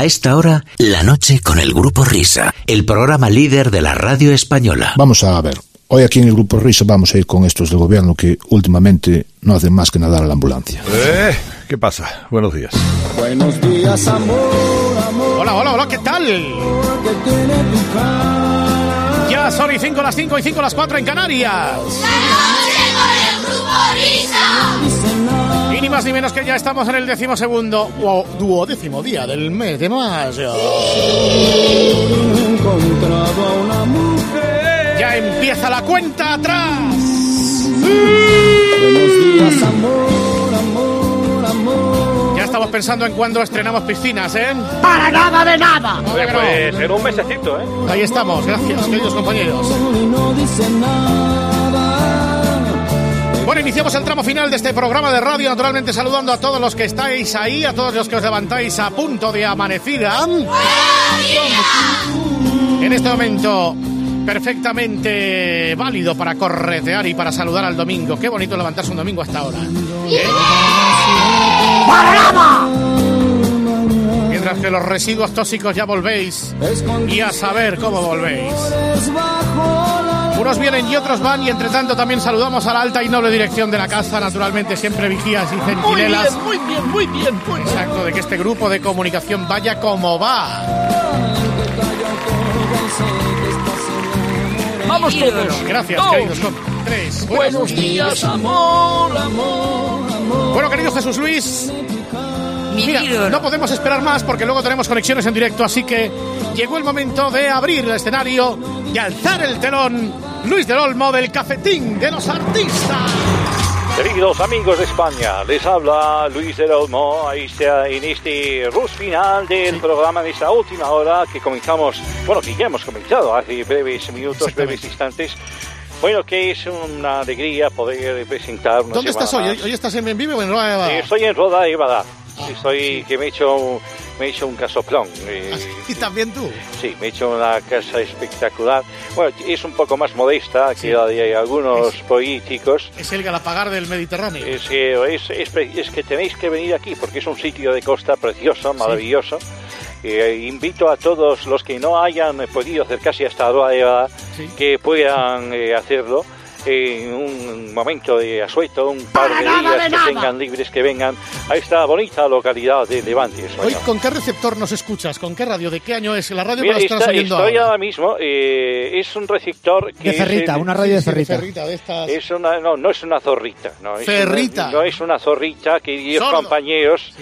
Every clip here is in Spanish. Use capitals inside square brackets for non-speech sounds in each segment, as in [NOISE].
A esta hora, La Noche con el Grupo Risa, el programa líder de la radio española. Vamos a ver. Hoy aquí en el Grupo Risa vamos a ir con estos del gobierno que últimamente no hacen más que nadar a la ambulancia. Eh, ¿Qué pasa? Buenos días. Buenos días, amor, amor. Hola, hola, hola, ¿qué tal? Ya son y 5 las 5 y 5 las 4 en Canarias. Dice nada. Y ni más ni menos que ya estamos en el decimosegundo o duodécimo día del mes de mayo. He encontrado a una mujer. Ya empieza la cuenta atrás. Buenos días, amor, amor, amor. Ya estamos pensando en cuándo estrenamos piscinas, ¿eh? Para nada de nada. ¿Cómo que no? Pues en un mesecito, ¿eh? Ahí estamos, gracias, queridos compañeros. Bueno, iniciamos el tramo final de este programa de radio, naturalmente saludando a todos los que estáis ahí, a todos los que os levantáis a punto de amanecida. En este momento, perfectamente válido para corretear y para saludar al domingo. Qué bonito levantarse un domingo hasta ahora. ¿eh? Mientras que los residuos tóxicos ya volvéis y a saber cómo volvéis. Unos vienen y otros van y entre tanto también saludamos a la alta y noble dirección de la casa, naturalmente siempre vigías y centinelas. muy bien, muy bien, muy Exacto, de que este grupo de comunicación vaya como va. Vamos todos. Gracias, Dos. queridos. com- Tres. Buenos días, amor, amor, amor. Bueno, querido Jesús Luis. Mira, no podemos esperar más porque luego tenemos conexiones en directo, así que llegó el momento de abrir el escenario y alzar el telón. Luis del Olmo del Cafetín de los Artistas. Queridos amigos de España, les habla Luis del Olmo en este rush final del programa de esta última hora que comenzamos, bueno, que ya hemos comenzado hace breves minutos, breves instantes. Bueno, que es una alegría poder presentar una ¿Dónde estás hoy? más. ¿Hoy estás en vivo o en Nueva Eh, Estoy en Roda de Badá. Estoy que me he hecho, me he hecho un casoplón. eh, [LAUGHS] Y también tú. Sí, me he hecho una casa espectacular. Bueno, es un poco más modesta que la de algunos políticos. Es el Galapagar del Mediterráneo. Es que, es, es que tenéis que venir aquí porque es un sitio de costa precioso, maravilloso. Eh, invito a todos los que no hayan podido acercarse hasta Aroa Sí. que puedan eh, hacerlo en un momento de asueto, un par de días que tengan libres, que vengan a esta bonita localidad de Levante. Hoy. ¿con qué receptor nos escuchas? ¿Con qué radio? ¿De qué año es? La radio Mira, que estás está- oyendo estoy ahora. ahora mismo, eh, es un receptor que De Ferrita, es el- una radio de Sí, de Ferrita. Ferrita, de estas. Es una, no, no es una zorrita. No, es Ferrita. una- no es una zorrita, queridos Sordo. compañeros.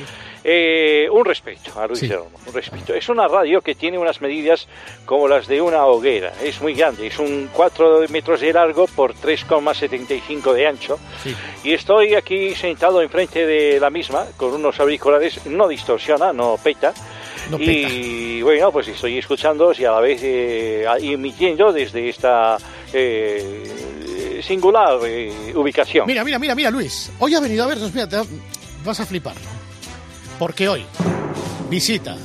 Eh, un respeto a Luis Sí. Olmo, un respeto. Es una radio que tiene unas medidas como las de una hoguera. Es muy grande, es un 4 metros de largo por 3,75 de ancho. Sí. Y estoy aquí sentado enfrente de la misma con unos auriculares, no distorsiona, no peta. No y bueno, pues estoy escuchando y a la vez eh, emitiendo desde esta eh, singular eh, ubicación. Mira, mira, mira, mira, Luis. Hoy ha venido a vernos, mira, te va- vas a flipar. Porque hoy visita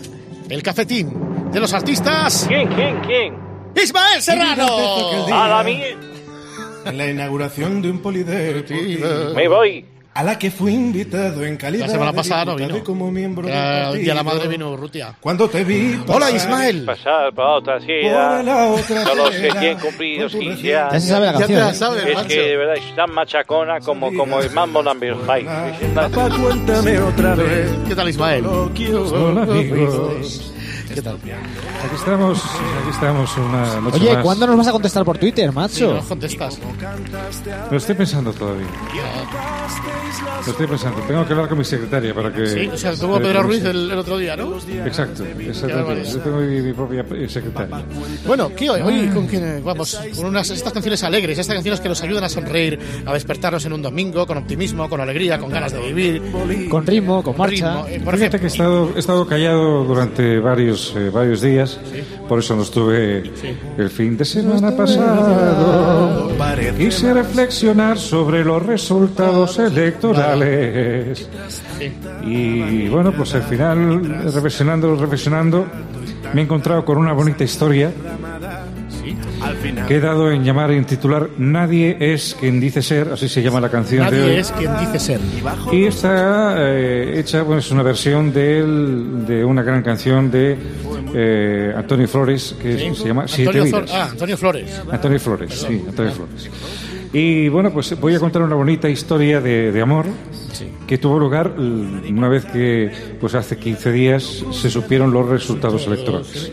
el cafetín de los artistas ¿Quién, quién, quién? Ismael Serrano. A la mía. En la inauguración de un polideportivo Me voy. A la que fui invitado en calidad La semana pasada no vino. como miembro del día la madre vino Rutia. Cuando te vi Hola Ismael. Pasar por otra ciudad. los que acera, tienen cumplidos con tu 15 recién- Ya se sabe la Ya te canción. la ¿eh? sabes, Es macho. que de verdad es tan machacona como, como el Mambo Number 5. Papá, cuéntame otra vez. ¿Qué tal Ismael? Hola amigos. ¿Qué tal? Aquí estamos, aquí estamos una noche Oye, más. ¿cuándo nos vas a contestar por Twitter, Sí, macho? no contestas. Lo estoy pensando todavía. Lo estoy pensando. Tengo que hablar con mi secretaria para que. Sí, o sea, tuvo Pedro Ruiz el, el otro día, ¿no? Exacto, exactamente. Yo tengo mi, mi propia eh, secretaria. Bueno, ¿qué hoy? Hoy con quién vamos con unas estas canciones alegres, estas canciones que nos ayudan a sonreír, a despertarnos en un domingo con optimismo, con alegría, con ganas de vivir, Con ritmo, con con marcha. ritmo. Eh, Por Fíjate ejemplo, que he estado, he estado callado durante varios, eh, varios días, por eso no estuve el fin de semana pasado. Quise reflexionar sobre los resultados electorales. Y bueno, pues al final, reflexionando, reflexionando, me he encontrado con una bonita historia que he dado en llamar en titular Nadie es quien dice ser, así se llama la canción Nadie de hoy. es quien dice ser. Y está eh, hecha, bueno, es una versión del- de una gran canción de eh, Antonio Flores que se llama Siete Antonio, Vidas. Ah, Antonio Flores. Antonio Flores, sí, Antonio Flores. Y bueno, pues voy a contar una bonita historia de, de amor que tuvo lugar una vez que, pues hace 15 días, se supieron los resultados electorales.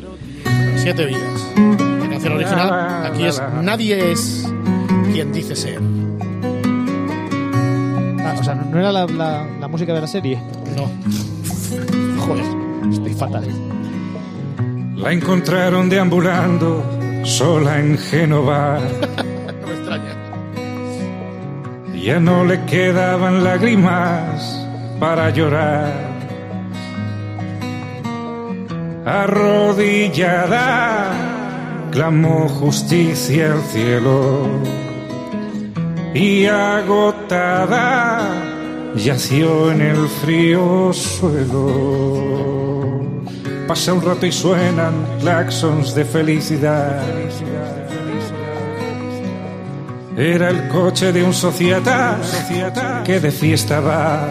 Siete vidas. Original aquí es Nadie es quien dice ser. Ah, o sea, ¿no era la, la- la música de la serie? No. Joder, estoy fatal. La encontraron deambulando sola en Génova. [LAUGHS] No me extraña. Ya no le quedaban lágrimas para llorar. Arrodillada, clamó justicia al cielo. Y agotada, yació en el frío suelo. Pasa un rato y suenan claxons de felicidad. Era el coche de un società que de fiesta va.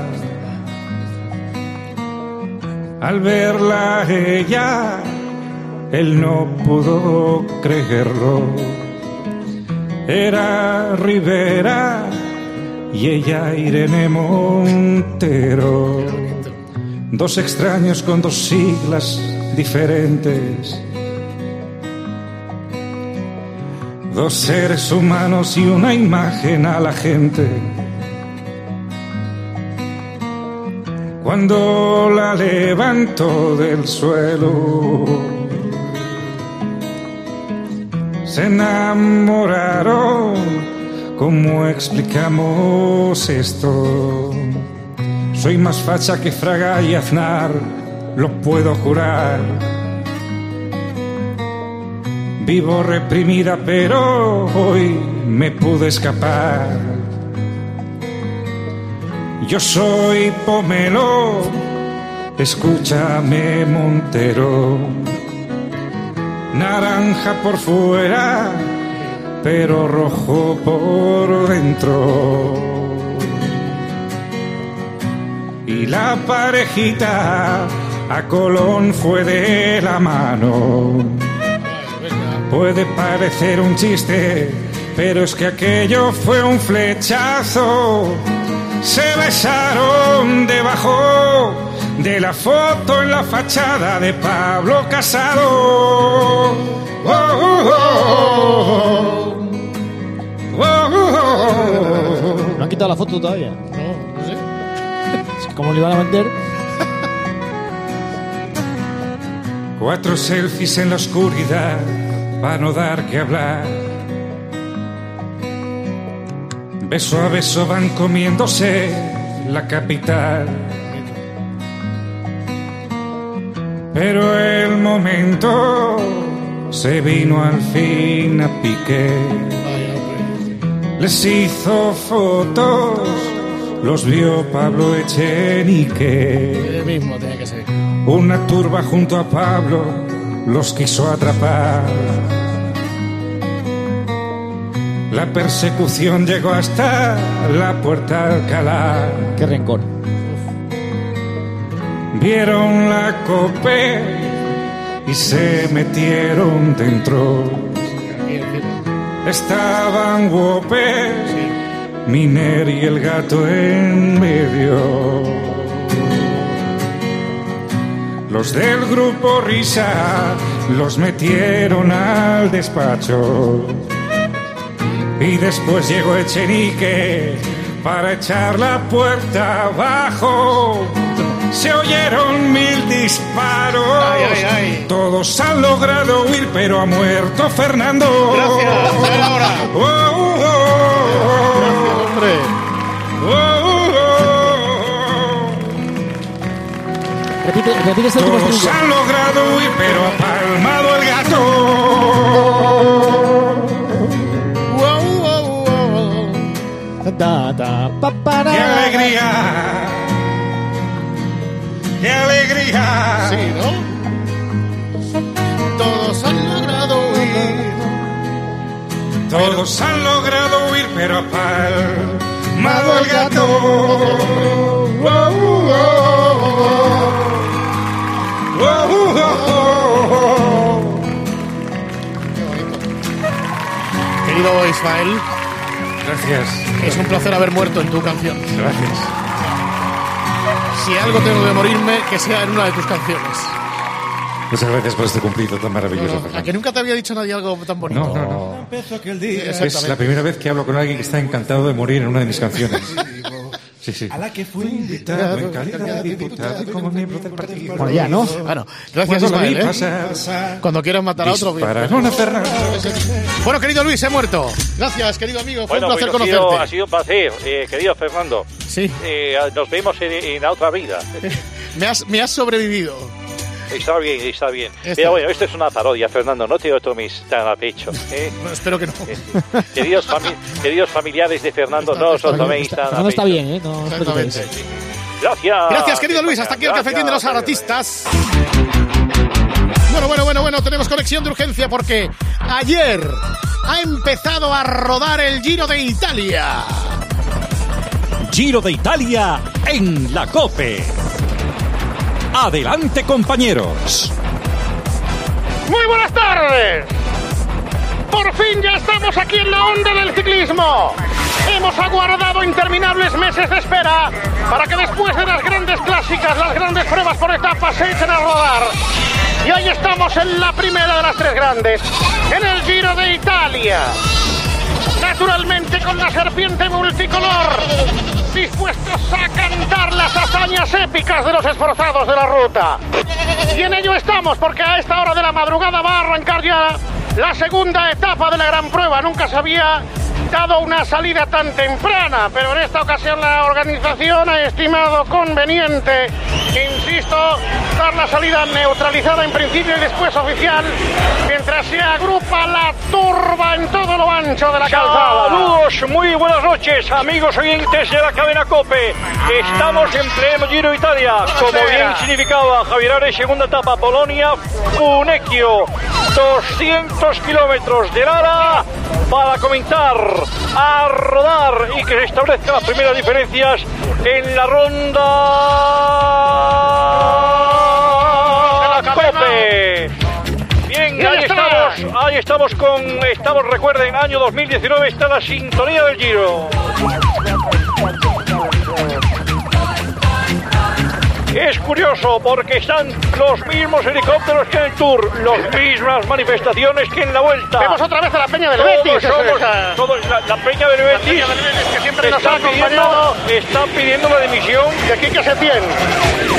Al verla ella, él no pudo creerlo. Era Rivera y ella Irene Montero. Dos extraños con dos siglas diferentes. Dos seres humanos y una imagen a la gente. Cuando la levantó del suelo, se enamoraron. ¿Cómo explicamos esto? Soy más facha que Fraga y Aznar, lo puedo jurar. Vivo reprimida, pero hoy me pude escapar. Yo soy pomelo, escúchame Montero. Naranja por fuera, pero rojo por dentro. Y la parejita a Colón fue de la mano. Puede parecer un chiste, pero es que aquello fue un flechazo. Se besaron debajo de la foto en la fachada de Pablo Casado. Oh, oh, oh, oh. Oh, oh, oh. ¿No han quitado la foto todavía? No, no sé. Es que como lo iban a vender... Cuatro selfies en la oscuridad para no dar que hablar. Beso a beso van comiéndose la capital. Pero el momento se vino al fin a pique. Les hizo fotos, los vio Pablo Echenique. El mismo tiene que ser. Una turba junto a Pablo los quiso atrapar. La persecución llegó hasta la puerta Alcalá. Qué rencor. Vieron la cope y se metieron dentro. Estaban Whopper, Miner y el gato en medio. Los del grupo Risa los metieron al despacho. Y después llegó Echenique para echar la puerta abajo. Se oyeron mil disparos. Ay, ay, ay. Todos han logrado huir, pero ha muerto Fernando. Gracias. Oh, oh, oh, oh. Hombre. Oh, oh. Repite, repite Todos han logrado huir, pero ha palmado el gato. Wow, wow, wow. Da, da, pa, para. ¡Qué alegría! ¡Qué alegría! Sí, ¿no? Todos han logrado huir, Todos han logrado huir, pero palmado el gato. Oh, oh, oh. Querido Ismael, Gracias, es un placer haber muerto en tu canción. gracias. Si algo tengo que morirme, que sea en una de tus canciones. Muchas gracias por este cumplido tan maravilloso. A Fernando. que nunca te había dicho nadie algo tan bonito. No, no, no. Es la primera vez que hablo con alguien que está encantado de morir en una de mis canciones. [LAUGHS] Sí, sí. a la que fui Invitado en calidad de diputado y como miembro del partido. Bueno, ya, ¿no? Bueno, gracias Ismael. ¿eh? pasar, Cuando quieras matar a otro. bien. dispararon a Fernando. Bueno, querido Luis, he muerto. Gracias, querido amigo. Fue Bueno, un placer pues ha sido, conocerte. ha sido un placer, eh, querido Fernando. Sí, Eh, nos vemos en, en la otra vida. [LAUGHS] me has, me has sobrevivido. Está bien, está bien. Está. Pero bueno, esto es una parodia, Fernando. No te tomes tan a pecho. ¿eh? [LAUGHS] Bueno, espero que no. queridos, fami- queridos familiares de Fernando, no os lo toméis tan a Fernando está pecho. bien, ¿eh? No. Exactamente. Gracias. Gracias, querido Luis. Hasta aquí el cafetín de los artistas. Bueno, bueno, bueno, bueno, tenemos conexión de urgencia porque ayer ha empezado a rodar el Giro de Italia. Giro de Italia en la COPE. Adelante compañeros. Muy buenas tardes. Por fin ya estamos aquí en la onda del ciclismo. Hemos aguardado interminables meses de espera para que después de las grandes clásicas, las grandes pruebas por etapas se echen a rodar. Y hoy estamos en la primera de las tres grandes, en el Giro de Italia. Naturalmente con la serpiente multicolor, dispuestos a cantar las hazañas épicas de los esforzados de la ruta. Y en ello estamos, porque a esta hora de la madrugada va a arrancar ya la segunda etapa de la gran prueba. Nunca se había dado una salida tan temprana, pero en esta ocasión la organización ha estimado conveniente, insisto, dar la salida neutralizada en principio y después oficial, mientras se agrupa la turba en todo lo ancho de la calzada. Saludos, muy buenas noches, amigos oyentes de la cadena COPE. Estamos en pleno Giro Italia. Como bien significaba Javier Ares, segunda etapa, Polonia, Funecchio. 200 kilómetros de Lara para comenzar a rodar y que se establezcan las primeras diferencias en la ronda COPE. Bien, ahí estamos, ahí estamos con, estamos, recuerden, año 2019 está la sintonía del Giro. Es curioso porque están los mismos helicópteros que en el Tour, las mismas manifestaciones que en la Vuelta. Vemos otra vez a la Peña del Todos Betis. somos- todos- la, la Peña del Betis, Peña del Betis, que siempre nos ha acompañado. están pidiendo la dimisión de Quique Setién.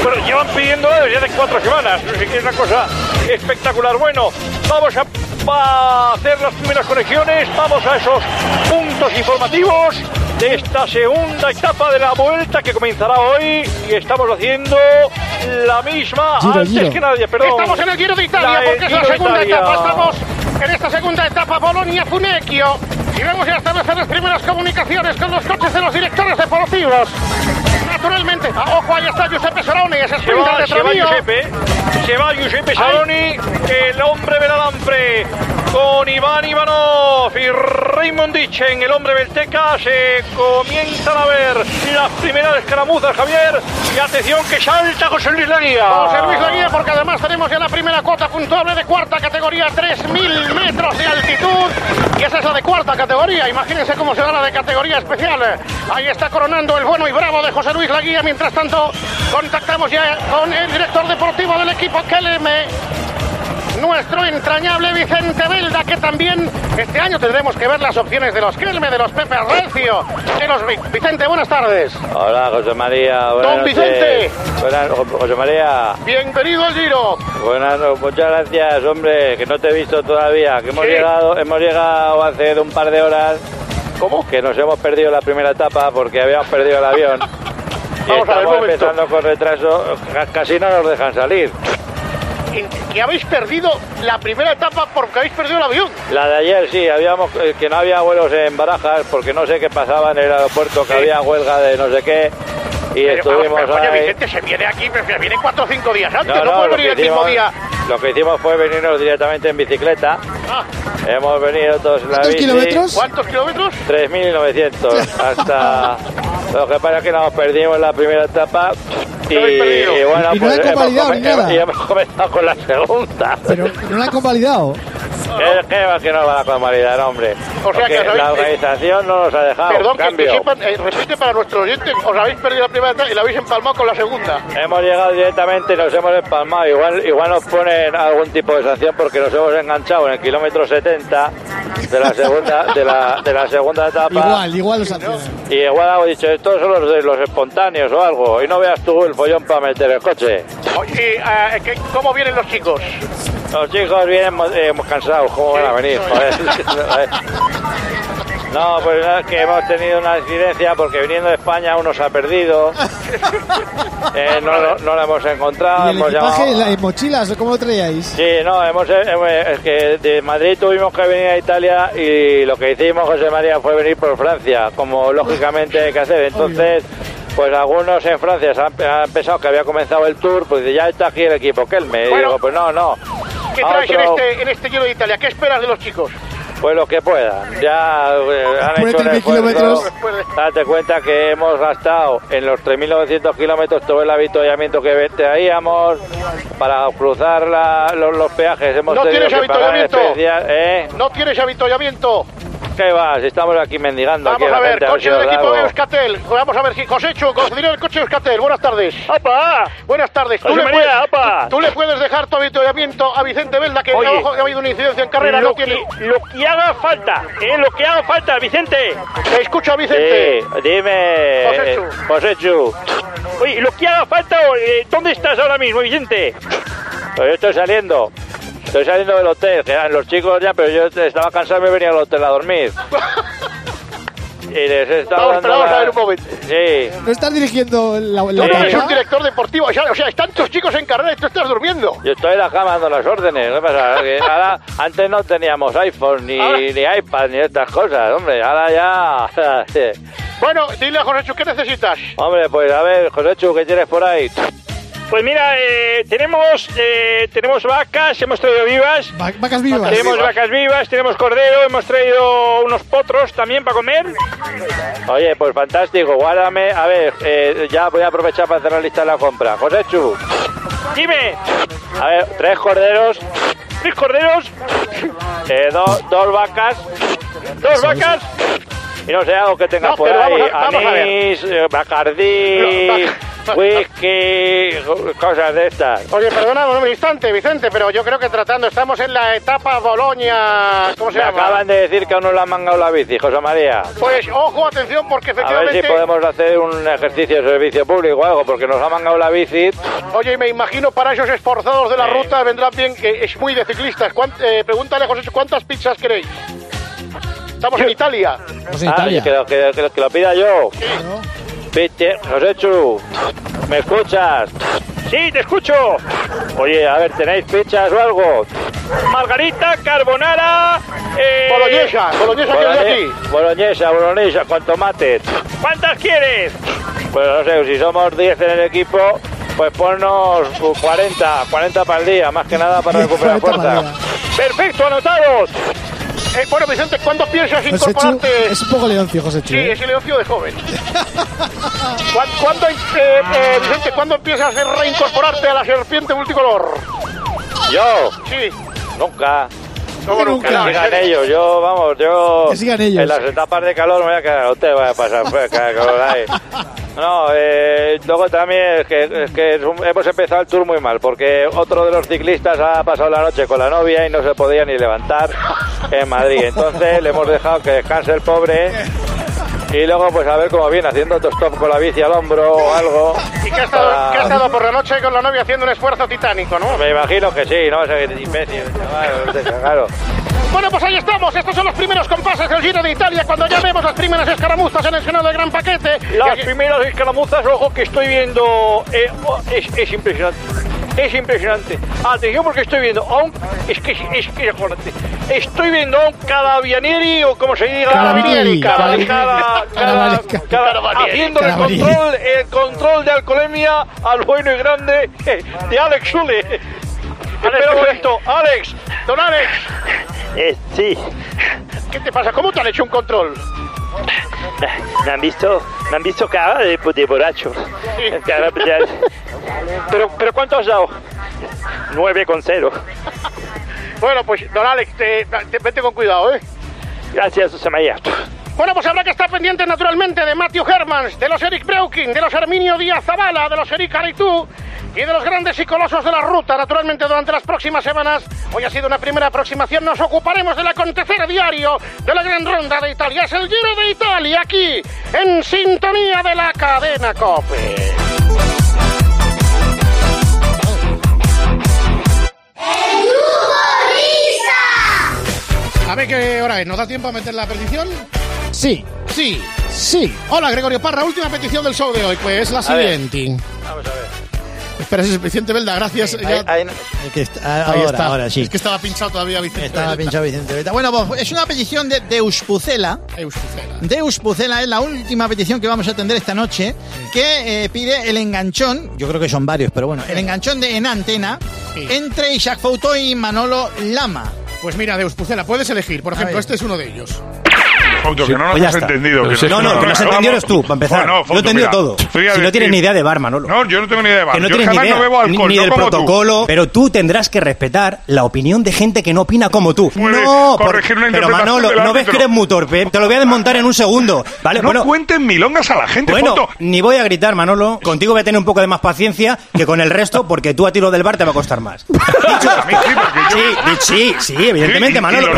pero llevan pidiendo desde hace cuatro semanas. Es una cosa espectacular. Bueno, vamos a, a hacer las primeras conexiones. Vamos a esos puntos informativos de esta segunda etapa de la vuelta que comenzará hoy. Y estamos haciendo la misma Giro, antes Giro. que nadie. Perdón. Estamos en el Giro de Italia La- porque es la de segunda etapa. Estamos en esta segunda etapa Bolonia-Funecchio. Y vemos ya establecer las primeras comunicaciones con los coches de los directores deportivos. Naturalmente, ah, ojo, ahí está Giuseppe Soroni, ese Se sprinter va, de se va. Giuseppe, se va Giuseppe Saroni, el hombre Belalambre, con Iván Ivanov y Raymond Dichen, el hombre Belteca, se comienzan a ver las primeras escaramuzas, Javier, y atención que salta José Luis Leguía. José Luis Leguía, porque además tenemos ya la primera cuota puntuable de cuarta categoría, 3.000 metros de altitud. Y esa es la de cuarta categoría. Imagínense cómo será la de categoría especial. Ahí está coronando el bueno y bravo de José Luis Leguía. Mientras tanto, contactamos ya con el director deportivo del equipo KLM. Nuestro entrañable Vicente Belda, que también este año tendremos que ver las opciones de los Kelme, de los Pepe Recio, de los Vi- Vicente, buenas tardes. Hola, José María. buenas Don noches. Vicente. Buenas, Jo- José María. Bienvenido al Giro. Buenas, muchas gracias, hombre, que no te he visto todavía. Que hemos llegado, hemos llegado hace un par de horas. ¿Cómo? Que nos hemos perdido la primera etapa porque habíamos perdido el avión. [LAUGHS] y Vamos a ver, estamos empezando con retraso. Ca- Casi no nos dejan salir. Y habéis perdido la primera etapa porque habéis perdido el avión. La de ayer sí, habíamos eh, que no había vuelos en Barajas porque no sé qué pasaba en el aeropuerto, que Sí. había huelga de no sé qué. Y Pero, estuvimos pero, coño, ahí. Vicente, se viene aquí, pero se viene cuatro o cinco días antes, no, No, no, puede venir que el mismo día. Lo que hicimos fue venirnos directamente en bicicleta. Ah, Hemos venido todos en la ¿Cuántos bici. kilómetros? ¿Cuántos kilómetros? 3.900 [LAUGHS] hasta... Lo que pasa es que nos perdimos en la primera etapa y, bueno, Y no pues hay hemos, convalidado come- ni nada. y hemos comenzado con la segunda. Pero no la han convalidado. Es que va que no va la convalidar, hombre. O sea que Porque os habéis- la organización no nos ha dejado. Perdón, que, que cambio. sepan, eh, repite para nuestros oyentes, os habéis perdido la primera etapa y la habéis empalmado con la segunda. Hemos llegado directamente y nos hemos empalmado. Igual, igual nos ponen algún tipo de sanción porque nos hemos enganchado en el kilómetro 70 de la segunda, de la, de la segunda etapa. Igual, igual los. Y igual hago dicho, estos son los de los espontáneos o algo. Y no veas tú el follón para meter el coche. Oye, eh, ¿qué- ¿cómo vienen los chicos? Los chicos vienen eh, cansados, ¿cómo van a venir? [LAUGHS] Joder. No, pues es que hemos tenido una incidencia porque viniendo de España uno se ha perdido. [LAUGHS] Eh, no, lo- no lo hemos encontrado. ¿Y el hemos equipaje, llamado- la- en mochilas, cómo lo traíais? Sí, no, hemos, hemos- es que de Madrid tuvimos que venir a Italia y lo que hicimos, José María, fue venir por Francia, como lógicamente hay que hacer. Entonces, pues algunos en Francia se han, han pensado que había comenzado el tour, pues ya está aquí el equipo Kelme. Y Bueno. digo, pues no, no. ¿Qué A traes en este, en este Giro de Italia? ¿Qué esperas de los chicos? Pues lo que puedan. Ya eh, han hecho un 3.000 esfuerzo. kilómetros. Date cuenta que hemos gastado en los 3.900 kilómetros todo el avituallamiento que traíamos para cruzar la- los, los peajes. Hemos ¿No tenido tienes que pagar en avituallamiento? especial, ¿eh? ¿No tienes avituallamiento? ¿Qué vas? Estamos aquí mendigando. aquí Vamos la a ver, coche del equipo de Euskaltel. Vamos a ver, si José Chu, cocinero del coche de Euskaltel. Buenas tardes. ¡Opa! Buenas tardes. José le puedes, opa. tú le puedes dejar tu avituallamiento a Vicente Velda, que Oye, ha habido una incidencia en carrera. lo, no tiene... que, lo que haga falta, ¿eh? Lo que haga falta, Vicente. Te escucha, Vicente. Sí, dime, José eh, Chu. Oye, lo que haga falta, eh, ¿dónde estás ahora mismo, Vicente? Pues yo estoy saliendo. Estoy saliendo del hotel, que eran los chicos ya, pero yo estaba cansado y me venía al hotel a dormir. [LAUGHS] Y les estaba Vamos, dando pero vamos la- a ver un momento. Sí. ¿No estás dirigiendo la, Tú la no eres un director deportivo. O sea, o sea, están tus chicos en carrera y tú estás durmiendo. Yo estoy en la cama dando las órdenes. ¿Qué pasa? [LAUGHS] Que ahora, antes no teníamos iPhone, ni, Ahora- ni iPad, ni estas cosas. Hombre, ahora ya... [LAUGHS] Bueno, dile a José Chu, ¿qué necesitas? Hombre, pues a ver, José Chu, ¿qué tienes por ahí? Pues mira, eh, tenemos eh, tenemos vacas, hemos traído vivas. Va- vacas vivas. Tenemos vacas vivas, tenemos cordero, hemos traído unos potros también para comer. Oye, pues fantástico, guárdame. A ver, eh, ya voy a aprovechar para hacer la lista de la compra. José Chu, Dime, a ver, tres corderos, tres corderos, eh, do- dos vacas dos vacas. Y no sé, algo que tengas No, por ahí. vamos a- vamos. Anís, eh, bacardí, No, whisky, cosas de estas. Oye, perdona un instante, Vicente, pero yo creo que tratando, estamos en la etapa Boloña, ¿cómo se Me llama? acaban de decir que aún no le han mangado la bici, José María. Pues ojo, atención, porque A ver efectivamente... si podemos hacer un ejercicio de servicio público o algo, porque nos ha mangado la bici. Oye, me imagino para esos esforzados de la ruta vendrán bien, que es muy de ciclistas. ¿Cuánt- eh, pregúntale José, ¿cuántas pizzas queréis? Estamos en Italia. Estamos en Ah, Italia. que, lo, que, lo- que lo- que lo pida yo. Chu, ¿me escuchas? Sí, te escucho. Oye, a ver, ¿tenéis pizzas o algo? Margarita, carbonara. Eh, Boloñesa, boloñesa que es de Boloñe- aquí. Boloñesa, boloñesa, con tomate. ¿Cuántas quieres? Pues no sé, si somos 10 en el equipo, pues ponnos 40, 40 para el día, más que nada para [LAUGHS] recuperar 40 para fuerza. Perfecto, anotados. Eh, bueno, Vicente, ¿cuándo piensas Chu incorporarte? es un poco leoncio, José Chu. Sí, ¿eh? es el ocio de joven. [LAUGHS] ¿Cuán- ¿Cuándo, eh, eh, Vicente, ¿cuándo empiezas a reincorporarte a la serpiente multicolor? Yo, Sí. nunca. ¿Cómo nunca? Que sigan ellos, yo, vamos, yo. Que sigan ellos. En las etapas de calor me voy a quedar, no te vaya a pasar calor ahí. [LAUGHS] No, eh, luego también es que, es que hemos empezado el tour muy mal, porque otro de los ciclistas ha pasado la noche con la novia y no se podía ni levantar en Madrid. Entonces le hemos dejado que descanse el pobre y luego pues a ver cómo viene, haciendo autostop con la bici al hombro o algo. [LAUGHS] ¿Y qué ha, estado, para- qué ha estado por la noche con la novia haciendo un esfuerzo titánico, no? Me imagino que sí, ¿no? O sea, que imbécil, chaval, claro. Bueno, pues ahí estamos. Estos son los primeros compases del Giro de Italia. Cuando ya vemos las primeras escaramuzas en el seno del gran paquete. Las Y- primeras escaramuzas, ojo, que estoy viendo. eh, oh, es, es impresionante. Es impresionante. Atención porque estoy viendo a un... Es que es que es acojonante. Estoy viendo a un Cadavianieri o como se diga. Carabinieri. Cada, cada, cada, Carabinieri. cada- haciendo el control, el control de alcoholemia al bueno y grande eh, de Alex Sule. Alex, don Alex. Eh, sí, ¿Qué te pasa? ¿Cómo te han hecho un control? me han visto, me han visto cara de, de borracho. Cara de Pero, pero ¿cuánto has dado? 9 con 0. Bueno, pues, don Alex, te, te- vete con cuidado, ¿eh? Gracias, José María. Bueno, pues habrá que estar pendiente naturalmente de Matthew Hermans, de los Eric Breuking, de los Herminio Díaz Zavala, de los Eric Aritú y de los grandes y colosos de la ruta. Naturalmente, durante las próximas semanas, hoy ha sido una primera aproximación, nos ocuparemos del acontecer diario de la gran ronda de Italia. Es el Giro de Italia aquí, en sintonía de la cadena COPE. A ver qué hora es. ¿Nos da tiempo a meter la petición? Sí. Sí. Sí. Hola, Gregorio Parra. Última petición del show de hoy. Pues la A ver. siguiente. Vamos a ver. Espera, es Vicente Belda. Gracias. Ahí- Ya- ahí- El que está- Ahí ahora, está. ahora sí. Es que estaba pinchado todavía Vicente Estaba Belda. pinchado Vicente Beta. Bueno, pues es una petición de Deus Pucela. Deus Pucela. Deus Pucela es la última petición que vamos a atender esta noche, que eh, pide el enganchón, yo creo que son varios, pero bueno, el enganchón de en antena Sí. entre Isaac Fouto y Manolo Lama. Pues mira, Deus Pucela, puedes elegir. Por ejemplo, este es uno de ellos. Fauto, que no nos Pues has está. entendido. Que no, no, que no has entendido eres tú, para empezar. Bueno, Yo he Fauto, entendido mira, todo. Si no decir- tienes ni idea de bar, Manolo. No, yo no tengo ni idea de bar. Que no yo tienes ni jamás idea no bebo alcohol, ni no del como tú. protocolo, pero tú tendrás que respetar la opinión de gente que no opina como tú. Puedes no, por- corregir una pero Manolo, no ves que eres muy torpe. Te lo voy a desmontar en un segundo, ¿vale? No bueno, cuenten milongas a la gente, bueno, Fauto. ni voy a gritar, Manolo. Contigo voy a tener un poco de más paciencia que con el resto, porque tú a tiro del bar te va a costar más. [LAUGHS] A mí sí, porque yo- Sí, sí, sí, evidentemente, Manolo. lo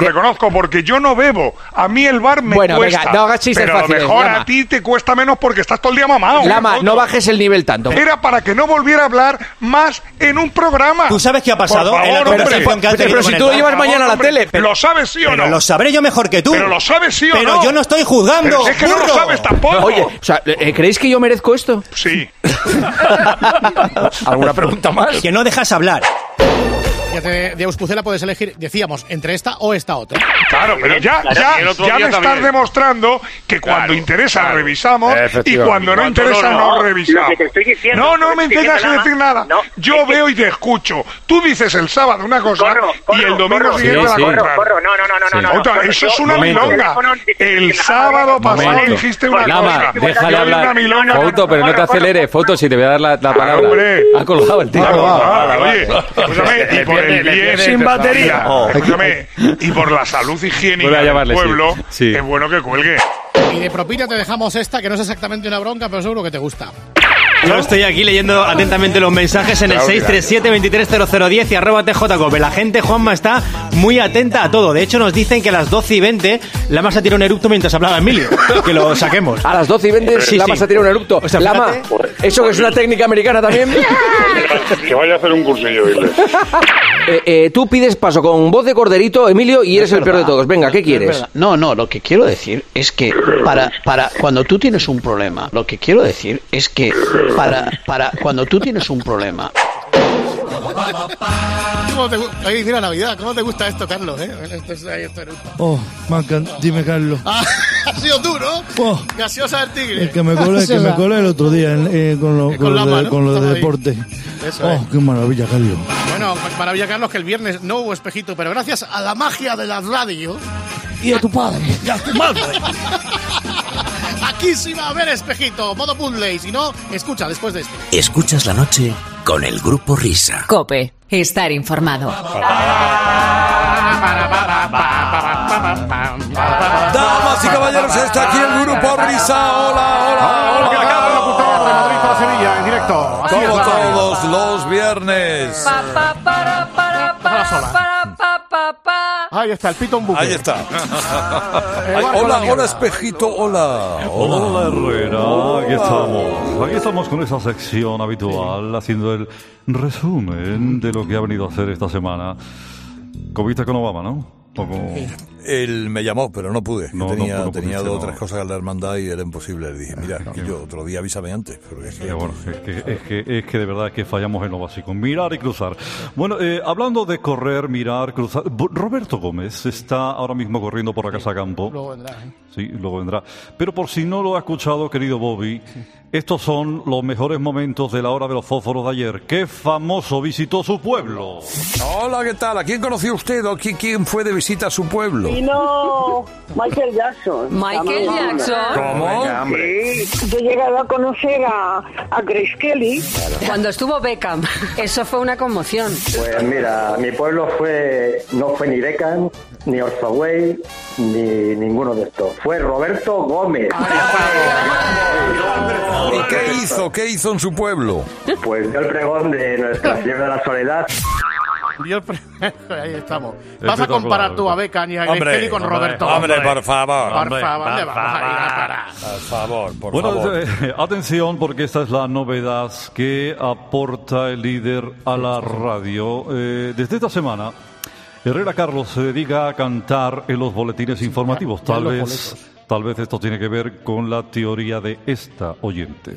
reconozco, lo porque yo no bebo. A mí el bar me Bueno, cuesta. venga, no hagas chistes pero a lo mejor Lama. a ti te cuesta menos porque estás todo el día mamado. Lama, no bajes el nivel tanto. Era para que no volviera a hablar más en un programa. ¿Tú sabes qué ha pasado Por en la hombre. que ha Pero, tenido pero si tú lo llevas mañana a la tele. hombre. ¿Lo sabes sí o Pero no? lo sabré yo mejor que tú. Pero lo sabes sí o Pero no. yo no estoy juzgando. Pero si es que no lo sabes tampoco. Oye, o sea, eh, ¿creéis que yo merezco esto? Sí. [LAUGHS] ¿Alguna pregunta más? Que no dejas hablar. Fíjate, Deus Pucela puedes elegir, decíamos, entre esta o esta otra. Claro, pero ya, Claro, ya, y ya me estás también. demostrando que cuando Claro, interesa claro. revisamos y cuando no interesa no, no, revisamos. Lo que te estoy diciendo, no, no me tengas que decir nada. no, Yo es que- veo y te escucho. Tú dices el sábado una cosa Corro, y corro, el domingo corro, siguiente sí, la sí. contraria. Corro, no, no, no, no, Sí. no, no, Otra, corro, eso es una milonga. El sábado pasado dijiste una cosa. déjale y hablar. una milonga. Foto, pero no te acelere. Foto, si te voy a dar la, la palabra. Ha colgado el tío. Oye, escúchame, y por el bien sin batería. Escúchame, y por la salud higiénica del sí. pueblo, Sí. es bueno que cuelgue. Y de propina te dejamos esta, que no es exactamente una bronca, pero seguro que te gusta. Yo estoy aquí leyendo atentamente los mensajes en el 637-230010 y arroba TJCOPE. La gente, Juanma, está muy atenta a todo. De hecho, nos dicen que a las 12 y 20 Lama se ha tirado un eructo mientras hablaba Emilio. [LAUGHS] Que lo saquemos. A las 12 y 20 Sí, sí. se ha tirado un erupto. O sea, Lama, fíjate. ¿eso que es una técnica americana también? [LAUGHS] Que vaya a hacer un cursillo. [LAUGHS] Eh, eh, tú pides paso con voz de corderito, Emilio, y eres el peor de todos. Venga, ¿qué Es quieres? No, no, lo que quiero decir es que para, para cuando tú tienes un problema, lo que quiero decir es que para, para cuando tú tienes un problema, ¿Cómo te, gu- Oye, mira Navidad, ¿cómo te gusta esto, Carlos? eh? Esto. Oh, Mancan, dime Carlos. Ah, [LAUGHS] ha sido tú, ¿no? Oh. Gaseosa del tigre. El que me colé, el que me colé el otro día en- eh, con lo, Eh, con con lo de, ¿no? con lo de Estaba ahí. deporte. Eso oh, qué maravilla, Carlos. Bueno, maravilla, Carlos, que el viernes no hubo espejito, pero gracias a la magia de la radio. Y a tu padre. Y a tu madre. [LAUGHS] Va a haber espejito, modo puzzle, y si no, escucha después de esto. Escuchas la noche con el grupo Risa. Cope, estar informado. Damas y caballeros, está aquí el grupo Risa. Hola, hola, hola. Que acaba el locutor de Madrid para Sevilla, en directo. Así es Como la radio. todos los viernes. Ahí está, el pito un buque. Ahí está. [LAUGHS] Ay, de hola, hola, espejito, hola. Hola Herrera, aquí estamos. Aquí estamos con esa sección habitual, haciendo el resumen de lo que ha venido a hacer esta semana. Comiste con Obama, ¿no? Poco... Él me llamó, pero no pude. No, no, tenía no tenía dos o no. tres cosas en la hermandad y era imposible. Le dije, mira, y yo otro día avísame antes. es que- bueno, es, que, es, que, es que de verdad que fallamos en lo básico. Mirar y cruzar. Bueno, eh, hablando de correr, mirar, cruzar. Roberto Gómez está ahora mismo corriendo por la Casa Campo. Luego vendrá, ¿eh? Sí, luego vendrá. Pero por si no lo ha escuchado, querido Bobby, estos son los mejores momentos de la hora de los fósforos de ayer. ¿Qué famoso visitó su pueblo? Hola, ¿qué tal? ¿A quién conoció usted o qui- quién fue de visita a su pueblo? Vino Michael Jackson. Michael. Jackson. ¿Cómo? Sí, yo he llegado a conocer a, a Grace Kelly. Cuando estuvo Beckham, eso fue una conmoción. Pues mira, mi pueblo fue no fue ni Beckham, ni Orzoway, ni ninguno de estos. Fue Roberto Gómez. ¿Y qué hizo? ¿Qué hizo en su pueblo? Pues dio el pregón de Nuestra [LAUGHS] Señora de la Soledad. Pre- [LAUGHS] Ahí estamos. Vas a comparar tú a Beckham y a Hombre, Kelly con hombre, Roberto hombre, Gómez. por favor. Por Hombre, favor, ¿dónde por vamos a ir a parar? Por favor, por bueno, favor. eh, atención porque esta es la novedad que aporta el líder a la radio. Eh, desde esta semana, Herrera Carlos se dedica a cantar en los boletines informativos. Tal vez, boletos. Tal vez esto tiene que ver con la teoría de esta oyente.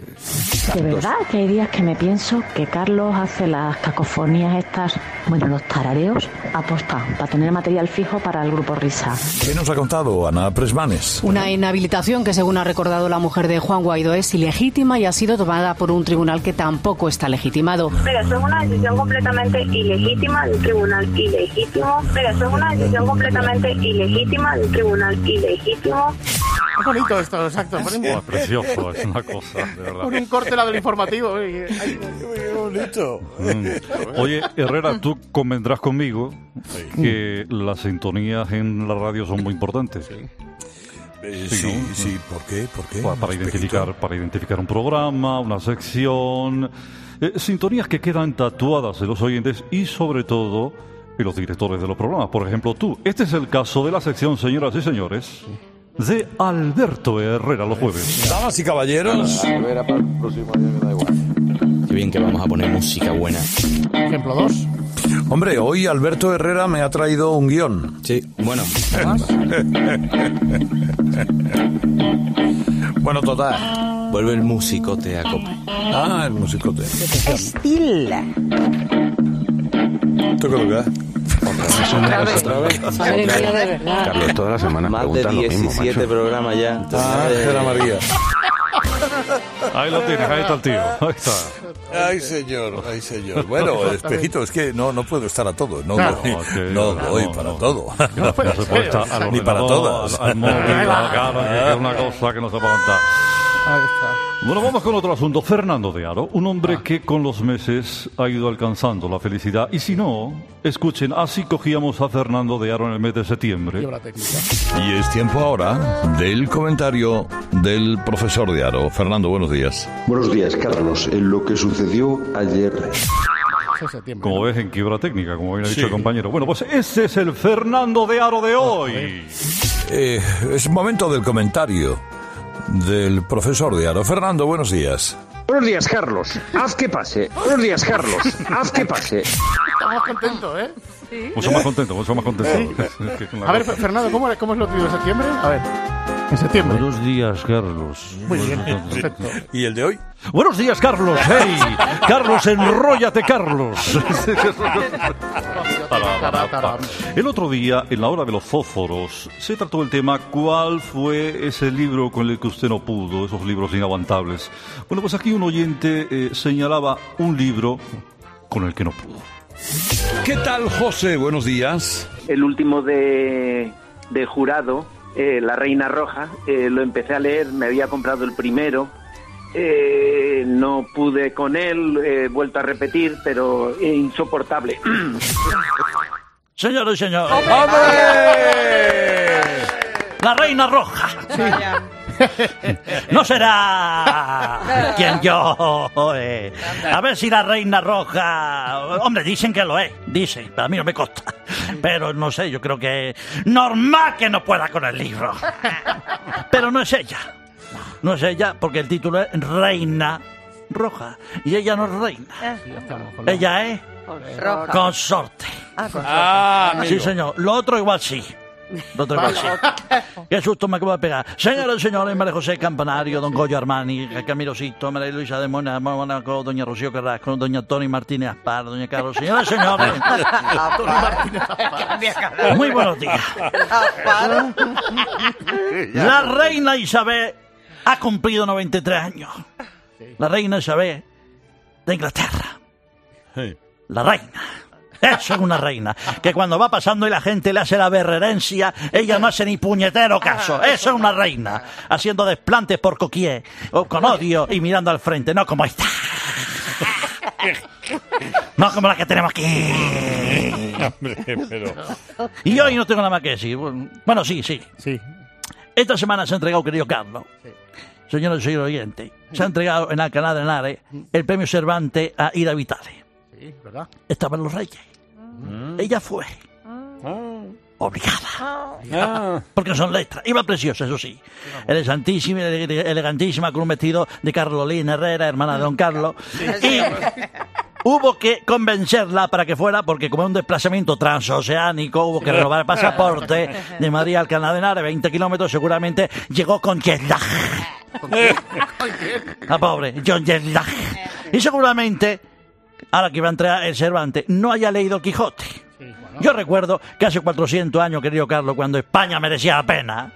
De verdad que hay días que me pienso que Carlos hace las cacofonías estas, bueno, los tarareos, aposta, para tener material fijo para el grupo Risa. ¿Qué nos ha contado Ana Presmanes? Una inhabilitación que, según ha recordado la mujer de Juan Guaidó, es ilegítima y ha sido tomada por un tribunal que tampoco está legitimado. Pero eso es una decisión completamente ilegítima de un tribunal ilegítimo. Pero eso es una decisión completamente ilegítima de un tribunal ilegítimo. Es bonito esto, exacto. Oh, precioso, es una cosa, de [LAUGHS] verdad. Con un corte la del informativo. ay, Qué bonito. Mm. Oye, Herrera, tú convendrás conmigo que las sintonías en la radio son muy importantes. Eh, Sí, sí, ¿no? sí, ¿por qué? ¿Por qué? Pa- Para, identificar, para identificar un programa, una sección, eh, sintonías que quedan tatuadas en los oyentes y sobre todo en los directores de los programas. Por ejemplo, tú. Este es el caso de la sección, señoras y señores, de Alberto Herrera los jueves. Damas y caballeros. Qué bien que vamos a poner música buena. Ejemplo 2. Hombre, hoy Alberto Herrera me ha traído un guion. Sí, bueno. [LAUGHS] Bueno, total. Vuelve el musicote a copa. Ah, el musicote. Estila. ¿Tú qué lo que Otra vez. Otra vez. Madre mía, de verdad. Carlos, toda la semana Más de 17 programas ya. Ah, era María. Ahí lo tienes, ahí está el tío. Ahí está. Ay, señor, ay, señor. Bueno, espejito, es que no, no puedo estar a todo. No, Claro. doy, No, no claro, doy no, [LAUGHS] para no. todo. No se puede estar al Ni para todas. Al, al móvil, a [LAUGHS] la cara, que es una cosa que no se puede contar. Ahí está. Bueno, vamos con otro asunto. Fernando de Aro, un hombre que con los meses ha ido alcanzando la felicidad. Y si no, escuchen, así cogíamos a Fernando de Aro en el mes de septiembre. Y es tiempo ahora del comentario del profesor de Aro. Fernando, buenos días. Buenos días, Carlos. En lo que sucedió ayer. Como ves, en quiebra técnica, como bien ha dicho Sí. el compañero. Bueno, pues ese es el Fernando de Aro de hoy. Eh, es momento del comentario del profesor de Aro. Fernando, buenos días. Buenos días, Carlos. Haz que pase. Buenos días, Carlos. Haz que pase. Estamos contentos, ¿eh? Mucho más contento, mucho más contento. [LAUGHS] Que es una A ver. Fernando, ¿cómo, ¿cómo es lo tuyo de septiembre? A ver. En septiembre. Buenos días, Carlos. Muy bien, perfecto. ¿Y el de hoy? Buenos días, Carlos. Hey, Carlos, enróllate, Carlos. [LAUGHS] El otro día, en la hora de los fósforos, se trató el tema ¿cuál fue ese libro con el que usted no pudo? Esos libros inaguantables. Bueno, pues aquí un oyente eh, señalaba un libro con el que no pudo. ¿Qué tal, José? Buenos días. el último de, de jurado, eh, La Reina Roja, eh, lo empecé a leer, me había comprado el primero, eh, no pude con él, he vuelto a repetir, pero insoportable. [CLEARS THROAT] Señores y señores. La reina roja. [LAUGHS] No será quien yo. eh. A ver si la reina roja. Hombre, dicen que lo es. Dicen. A mí no me consta. Pero no sé, yo creo que. Normal que no pueda con el libro. [LAUGHS] Pero no es ella. No es ella, porque el título es Reina Roja. Y ella no es reina. Ella es. Roja. Consorte. Ah, sí, señor. Lo otro igual sí. Lo otro igual sí. Qué susto me acabo de pegar. Señoras y señores, María José Campanario, don Goyo Armani, Camilo Sisto, María Luisa de Mona, Mónaco, doña Rocío Carrasco, doña Tony Martínez Aspar, doña Carlos. Señoras y señores, muy buenos días. La reina Isabel ha cumplido 93 años. La reina Isabel de Inglaterra. La reina. Eso es una reina. Que cuando va pasando y la gente le hace la berrerencia, ella no hace ni puñetero caso. Eso es una reina. Haciendo desplantes por coquier, o con odio y mirando al frente, no como esta. No como la que tenemos aquí. Y hoy no tengo nada más que decir. Bueno, sí, sí. Sí. Esta semana se ha entregado, querido Carlos, señores y señores oyentes, se ha entregado en Alcalá de Henares el premio Cervantes a Ida Vitale. Sí, ¿verdad? Estaban los reyes. Ella fue. Obligada. Porque son letras. Iba preciosa, eso sí. Elegantísima, ele- elegantísima, con un vestido de Carolina Herrera, hermana de don Carlos. Y hubo que convencerla para que fuera, porque como es un desplazamiento transoceánico, hubo que renovar el pasaporte de Madrid al Alcalá de Henares, 20 kilómetros, seguramente llegó con jet lag. La pobre, John jet lag. Y seguramente, ahora que va a entrar el Cervantes, no haya leído el Quijote. Yo recuerdo que hace 400 años, querido Carlos, cuando España merecía la pena,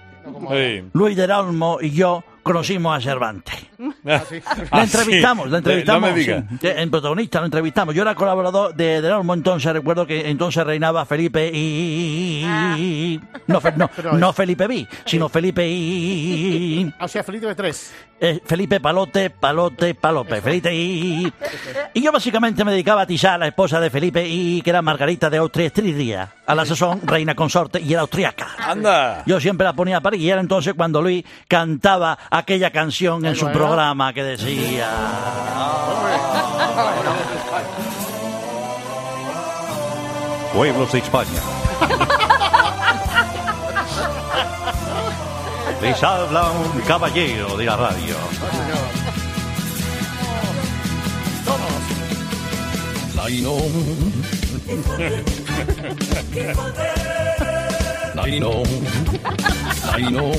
Luis del Olmo y yo conocimos a Cervantes. [LAUGHS] Ah, [LAUGHS] La entrevistamos, la entrevistamos. No me diga. sí. En protagonista lo entrevistamos. Yo era colaborador de Olmo entonces, recuerdo que entonces reinaba Felipe y... No, Fe- no, [LAUGHS] no Felipe B, sino Felipe y... O sea, Felipe de tres. Eh, Felipe Palote, Palote, Palope, Felipe y... Y yo básicamente me dedicaba a atizar a la esposa de Felipe y que era Margarita de Austria Estridia, a la sazón reina consorte y era austriaca. Anda. Yo siempre la ponía a parir y era entonces cuando Luis cantaba aquella canción en su bueno. programa que decía... Pueblos de España. [LAUGHS] Les habla un caballero de la radio. Laino. Laino. Laino.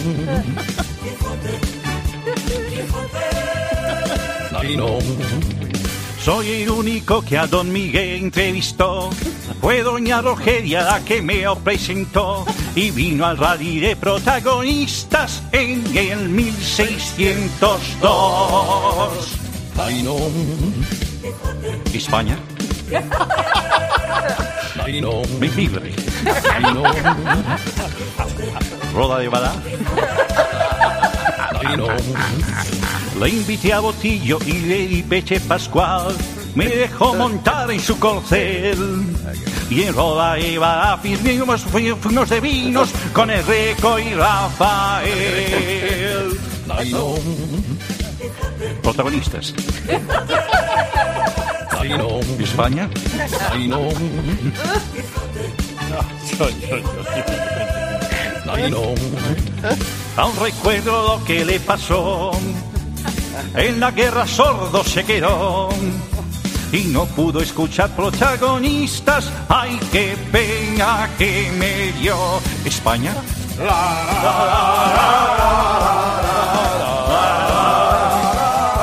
Laino. Soy el único que a Don Miguel entrevistó. Fue Doña Rogeria la que me presentó y vino al rally de protagonistas en el 1602. Laino. España, Laino. mi libre. Laino. Roda de bala. Laino. Le invité a Botillo y le di peche pascual. Me dejó montar en su corcel. Y en Roda de Bala fuimos, fuimos de vinos con el Reco y Rafael. Protagonistas. España. Aún recuerdo lo que le pasó. En la guerra sordo se quedó. Y no pudo escuchar protagonistas. Ay, qué pena que me dio. España.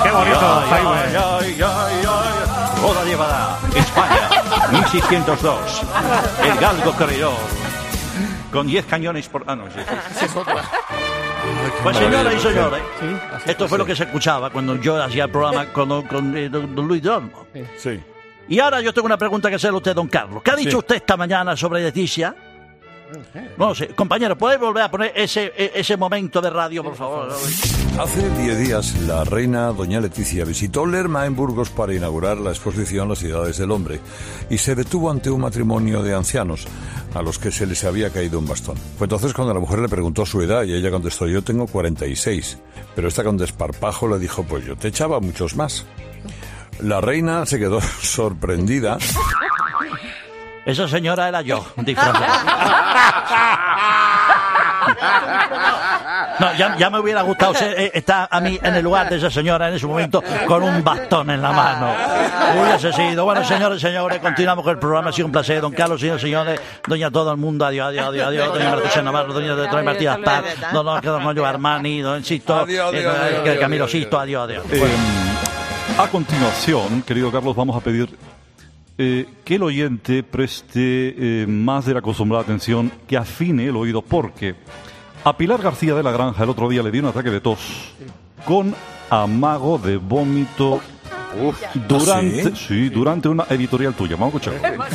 Qué bonito, Ay, Jaime. ay, ay, ay, ay. Roda llevada. España. 1602. El galgo corredor. Con 10 cañones por. Ah, no, sí, sí. Pues señoras y señores, esto fue lo que se escuchaba cuando yo hacía el programa con, con, eh, don, don Luis Dormo. Sí. Y ahora yo tengo una pregunta que hacerle a usted, don Carlos. ¿Qué ha dicho Sí. usted esta mañana sobre Leticia? No sé, compañero, ¿puede volver a poner ese, e- ese momento de radio, por favor? Hace 10 días la reina doña Leticia visitó Lerma en Burgos para inaugurar la exposición Las Ciudades del Hombre y se detuvo ante un matrimonio de ancianos a los que se les había caído un bastón. Fue entonces cuando la mujer le preguntó su edad y ella contestó yo tengo 46, pero esta con desparpajo le dijo pues yo te echaba muchos más. La reina se quedó [LAUGHS] sorprendida Esa señora era yo, disfrazada. No, ya, ya me hubiera gustado ser, eh, estar a mí en el lugar de esa señora en ese momento con un bastón en la mano. Hubiese sido. Bueno, señores y señores, continuamos con el programa. Ha sido un placer. Don Carlos, señores y señores. Doña todo el mundo. Adiós, adiós, adiós. adiós. Doña Marta Navarro, doña de Troy Martínez Paz. Don Julio Armani, don Sisto. Adiós, adiós, eh, adiós, Camilo. Sisto. Adiós, adiós. Eh, a continuación, querido Carlos, vamos a pedir eh, que el oyente preste eh, más de la acostumbrada atención, que afine el oído, porque a Pilar García de la Granja el otro día le dio un ataque de tos con amago de vómito durante, ¿Ah, sí, durante una editorial tuya. Vamos a escuchar. [LAUGHS]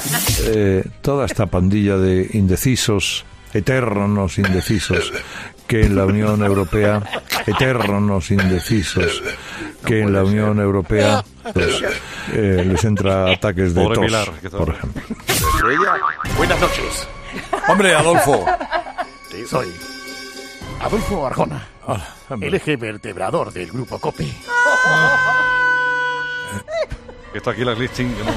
Eh, toda esta pandilla de indecisos, eternos indecisos, que en la Unión Europea, eternos indecisos, que en la Unión Europea pues, eh, les entra ataques de Pobre tos, Pilar, que por ejemplo. Buenas noches. Hombre, Adolfo. Sí, soy Adolfo Arjona, el eje vertebrador del grupo COPE. Está aquí la listing. que no-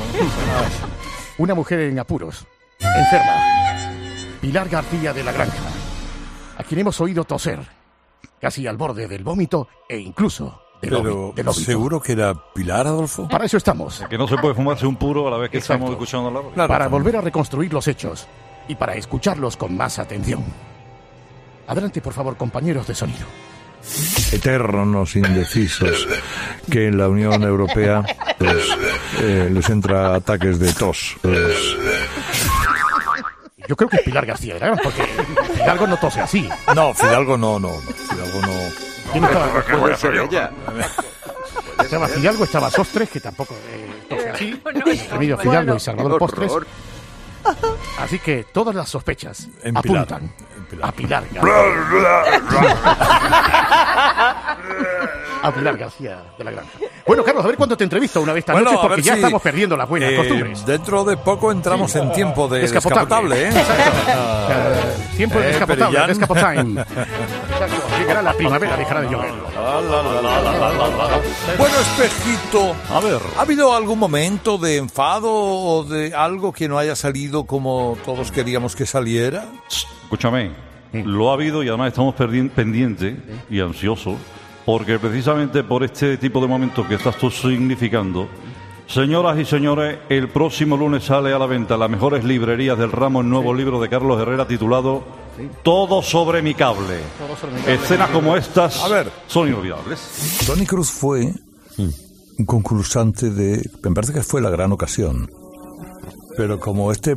Una mujer en apuros, enferma, Pilar García de la Granja, a quien hemos oído toser, casi al borde del vómito e incluso Pero. ¿seguro que era Pilar, Adolfo? Para eso estamos. Que no se puede fumarse un puro a la vez que Exacto. estamos escuchando la radio. para volver a reconstruir los hechos y para escucharlos con más atención. Adelante, por favor, compañeros de sonido. eternos indecisos que en la Unión Europea pues, eh, les entra ataques de tos. Pues, Yo creo que es Pilar García de la Granja, porque Fidalgo no tose así. no, Fidalgo no, no. Fidalgo no. ¿Quién estaba? Puede ser ella. Estaba Fidalgo, estaba Sostres, que tampoco eh, así. Emilio Fidalgo y Salvador Postres. Así que todas las sospechas apuntan a Pilar García. a Pilar García de la Granja. Bueno, Carlos, a ver cuándo te entrevisto una vez esta Bueno, noche, porque ya si, estamos perdiendo las buenas eh, costumbres. Dentro de poco entramos en tiempo de Descapotable. descapotable, ¿eh? Eh, [LAUGHS] tiempo de Eh, descapotable, Perillán. descapotime. Exacto, [LAUGHS] llegará la primavera, dejará de llover. Bueno, espejito, a ver, ¿ha habido algún momento de enfado o de algo que no haya salido como todos queríamos que saliera? Escúchame, lo ha habido y además estamos pendientes y ansiosos porque precisamente por este tipo de momentos que estás tú significando, señoras y señores, el próximo lunes sale a la venta en las mejores librerías del ramo el nuevo libro de Carlos Herrera titulado Todo sobre mi cable. Escenas como estas A ver. son inolvidables. Tony Cruz fue un concursante de, me parece que fue la gran ocasión. Pero como este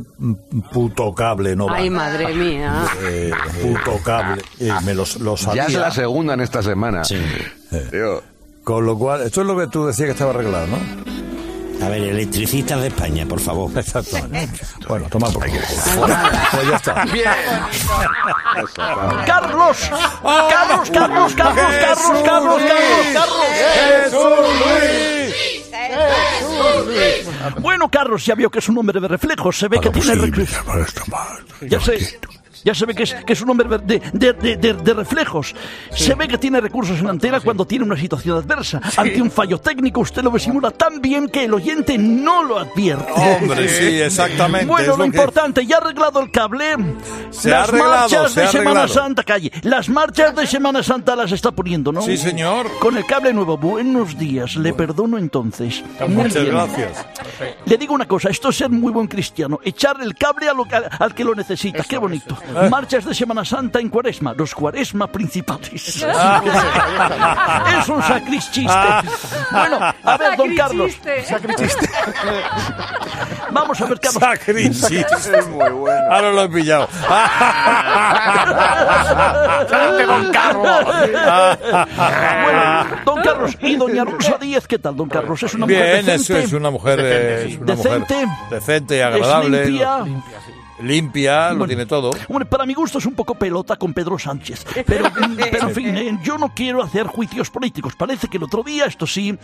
puto cable no va. Ay, madre mía. eh, puto cable, eh, me lo, lo sabía. Ya es la segunda en esta semana. Tío, Con lo cual, esto es lo que tú decías que estaba arreglado, ¿no? A ver, electricistas de España, por favor. [LAUGHS] Exactamente. Bueno, toma por culo. Pues ya está. Carlos, Carlos, Carlos, Carlos, Carlos, Carlos, Carlos, Carlos. Bueno, Carlos ya vio que es un hombre de reflejos. Se ve que tiene reflejos. Ya sé. Ya se ve que es, que es un hombre de, de, de, de- de reflejos. Se ve que tiene recursos en antena cuando tiene una situación adversa. Ante un fallo técnico, usted lo simula tan bien que el oyente no lo advierte. Hombre, sí, exactamente. Bueno, es lo, lo que- importante, ya ha arreglado el cable. Se ha las arreglado, marchas se de ha Semana. Santa, calle. Las marchas de Semana Santa las está poniendo, ¿no? Sí, señor. Con el cable nuevo. Buenos días, le perdono entonces. Muy Muchas bien. gracias. Le digo una cosa, esto es ser muy buen cristiano. Echar el cable a lo que- al que lo necesita. Qué bonito. Marchas de Semana Santa en Cuaresma. Los Cuaresma principales. [LAUGHS] es un sacrististe. Bueno, a ver, don Carlos. Sacrististe. [LAUGHS] Vamos a ver, Carlos. Sacrististe. es muy bueno. Ahora lo he pillado. ¡Salte, don Carlos! Bueno, don Carlos y doña Rosa Díez, ¿qué tal, don Carlos? Es una mujer Bien, decente. eso es una mujer, eh, es una Decente. mujer decente, agradable, Es limpia. limpia, lo Bueno, tiene todo. Hombre, para mi gusto es un poco pelota con Pedro Sánchez. Pero, [LAUGHS] pero en fin, eh, yo no quiero hacer juicios políticos. Parece que el otro día, esto sí,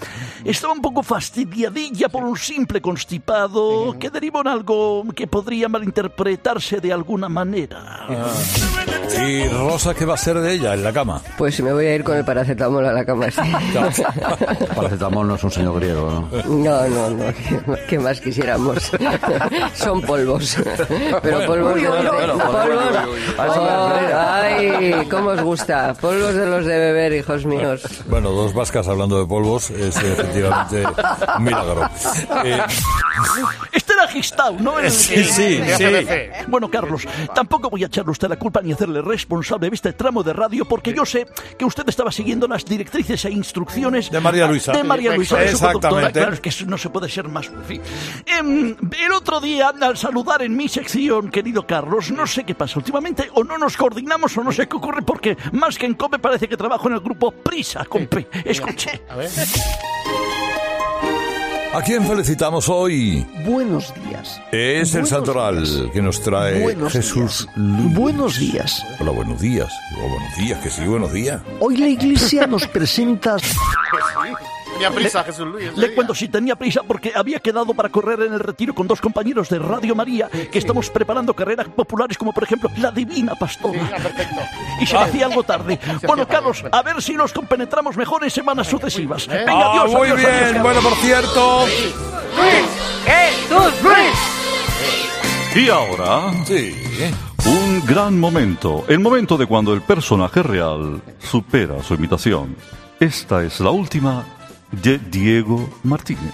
estaba un poco fastidiadilla por un simple constipado que deriva en algo que podría malinterpretarse de alguna manera. ¿Y Rosa qué va a ser de ella en la cama? Pues me voy a ir con el paracetamol a la cama. sí. [LAUGHS] Paracetamol no es un señor griego, ¿no? No, no, no. ¿qué- ¿Qué más quisiéramos? [LAUGHS] Son polvos. Pero polvos de los Ay, ¿cómo os gusta? Polvos de los de beber, hijos míos. Bueno, dos vascas hablando de polvos es efectivamente un milagro. [LAUGHS] Eh, era Gistau, ¿no? El Sí, que- sí, sí. Bueno, Carlos, tampoco voy a echarle a usted la culpa ni hacerle responsable de este tramo de radio, porque yo sé que usted estaba siguiendo las directrices e instrucciones De María Luisa. De María Luisa, de su conductora. Exactamente. Claro, es que no se puede ser más. en fin. Em, el otro día, al saludar en mi sección, querido Carlos, no sé qué pasa últimamente, o no nos coordinamos o no sé qué ocurre, porque más que en COPE parece que trabajo en el grupo Prisa con P. Escuche. ¿A quién felicitamos hoy? Buenos días. Es el Santoral que nos trae Buenos Jesús Luis. Buenos días. Hola, buenos días. Buenos días, que sí, buenos días. Hoy la iglesia nos presenta... [LAUGHS] Tenía prisa, Jesús Luis. Le cuento si tenía prisa porque había quedado para correr en el retiro con dos compañeros de Radio María que estamos preparando carreras populares como por ejemplo La Divina Pastora. Y se me hacía algo tarde. [LAUGHS] Bueno, Carlos, a ver si nos compenetramos mejor en semanas sucesivas. Venga, Ah, adiós, muy adiós, bien. adiós, bueno, por cierto. ¡Jesús Luis! Y ahora, un gran momento, el momento de cuando el personaje real supera su imitación. Esta es la última de Diego Martínez.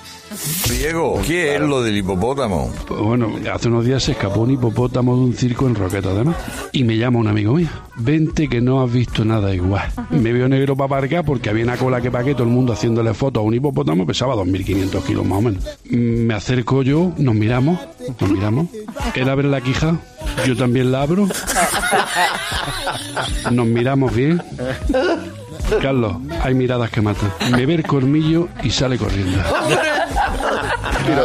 Diego, ¿qué es lo del hipopótamo? Pues bueno, hace unos días se escapó un hipopótamo de un circo en Roqueta, además. Y me llama un amigo mío. Vente que no has visto nada igual. Me veo negro para aparcar porque había una cola que pagué todo el mundo haciéndole fotos a un hipopótamo. Pesaba 2.500 kilos más o menos. Mm, Me acerco yo, nos miramos, nos miramos. Él abre la quija, yo también la abro. [LAUGHS] Nos miramos bien. Carlos, hay miradas que matan. Me ve el colmillo y sale corriendo.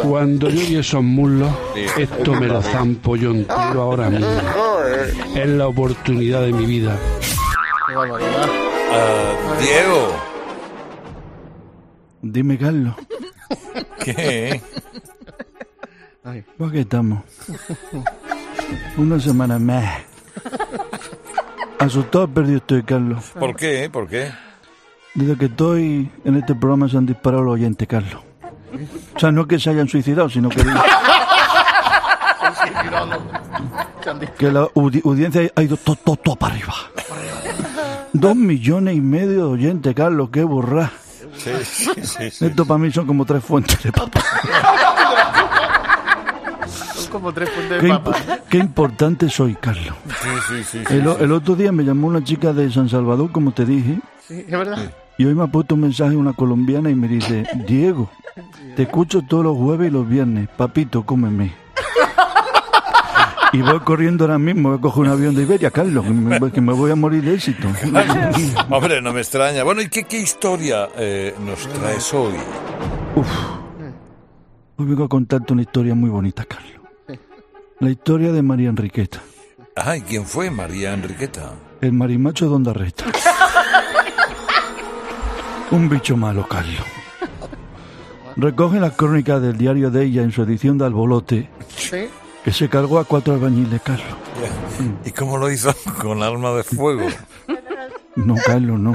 Cuando yo vi esos muslos, esto me lo zampo yo entero ahora mismo. Es la oportunidad de mi vida. Ah, Diego. Dime, Carlos, ¿Qué? ¿por qué estamos? Una semana más. Asustado, perdido estoy, Carlos. ¿Por qué? ¿Por qué? Desde que estoy en este programa se han disparado los oyentes, Carlos. O sea, no que se hayan suicidado, sino que, que la audi- audiencia ha ido todo, todo, todo para arriba. Dos millones y medio de oyentes, Carlos, qué borra. Sí, sí, sí. Esto para mí son como tres fuentes de papa. Como tres Qué, de papa. qué importante soy, Carlos. Sí, sí, sí, El, o- sí. el otro día me llamó una chica de San Salvador, como te dije, Sí, es verdad. y hoy me ha puesto un mensaje una colombiana y me dice, Diego, te escucho todos los jueves y los viernes, papito, cómeme. Y voy corriendo ahora mismo, voy a coger un avión de Iberia, Carlos, que me, voy- que me voy a morir de éxito. [LAUGHS] Hombre, no me extraña. Bueno, ¿y qué, qué historia eh, nos traes hoy? Hoy vengo a contarte una historia muy bonita, Carlos. La historia de María Enriqueta, Ay, ¿quién fue María Enriqueta? el marimacho de Onda. [LAUGHS] Un bicho malo, Carlos. Recoge las crónicas del diario de ella en su edición de Albolote, Sí. que se cargó a cuatro albañiles, Carlos. ¿Y cómo lo hizo? [LAUGHS] Con arma de fuego. No, Carlos, no.